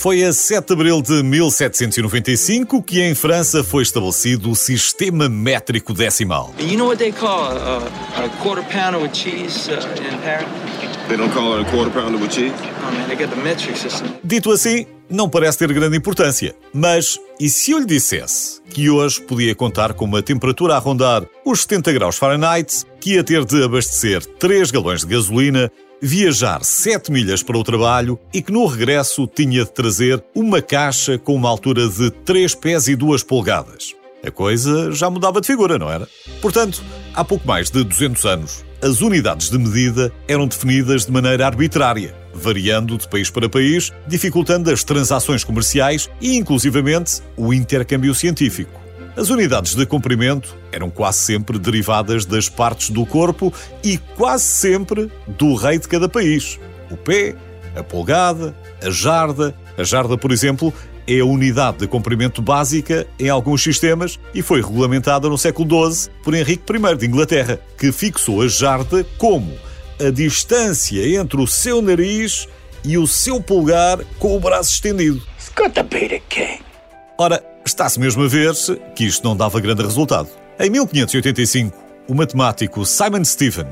Foi a 7 de abril de 1795 que em França foi estabelecido o sistema métrico decimal. You know what they call a, a quarter pounder with cheese uh, in Paris? They don't call it a quarter pounder with cheese. Oh man, they got the metric system. Dito assim, não parece ter grande importância. Mas e se eu lhe dissesse que hoje podia contar com uma temperatura a rondar os 70 graus Fahrenheit, que ia ter de abastecer 3 galões de gasolina, viajar 7 milhas para o trabalho e que no regresso tinha de trazer uma caixa com uma altura de 3 pés e 2 polegadas? A coisa já mudava de figura, não era? Portanto, há pouco mais de 200 anos, as unidades de medida eram definidas de maneira arbitrária, variando de país para país, dificultando as transações comerciais e, inclusivamente, o intercâmbio científico. As unidades de comprimento eram quase sempre derivadas das partes do corpo e quase sempre do rei de cada país. O pé, a polegada, a jarda. A jarda, por exemplo, é a unidade de comprimento básica em alguns sistemas e foi regulamentada no século XII por Henrique I de Inglaterra, que fixou a jarda como a distância entre o seu nariz e o seu polegar com o braço estendido. Ora, está-se mesmo a ver que isto não dava grande resultado. Em 1585, o matemático Simon Stephen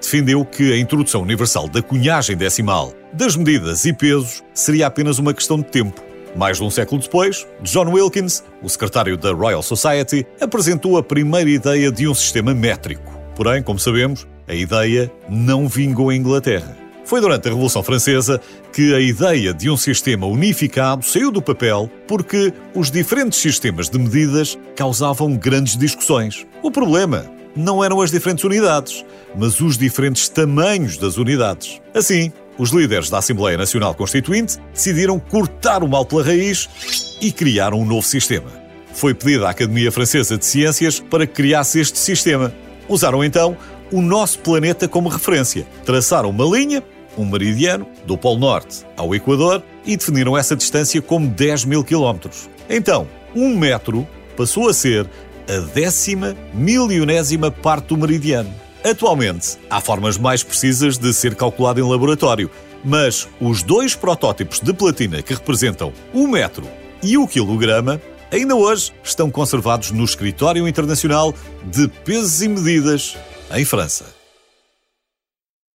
defendeu que a introdução universal da cunhagem decimal, das medidas e pesos, seria apenas uma questão de tempo. Mais de um século depois, John Wilkins, o secretário da Royal Society, apresentou a primeira ideia de um sistema métrico. Porém, como sabemos, a ideia não vingou em Inglaterra. Foi durante a Revolução Francesa que a ideia de um sistema unificado saiu do papel porque os diferentes sistemas de medidas causavam grandes discussões. O problema não eram as diferentes unidades, mas os diferentes tamanhos das unidades. Assim, os líderes da Assembleia Nacional Constituinte decidiram cortar o mal pela raiz e criar um novo sistema. Foi pedido à Academia Francesa de Ciências para que criasse este sistema. Usaram então o nosso planeta como referência. Traçaram uma linha, um meridiano, do Polo Norte ao Equador e definiram essa distância como 10 mil quilómetros. Então, um metro passou a ser a décima milionésima parte do meridiano. Atualmente, há formas mais precisas de ser calculado em laboratório, mas os dois protótipos de platina que representam o metro e o quilograma ainda hoje estão conservados no Escritório Internacional de Pesos e Medidas, em França.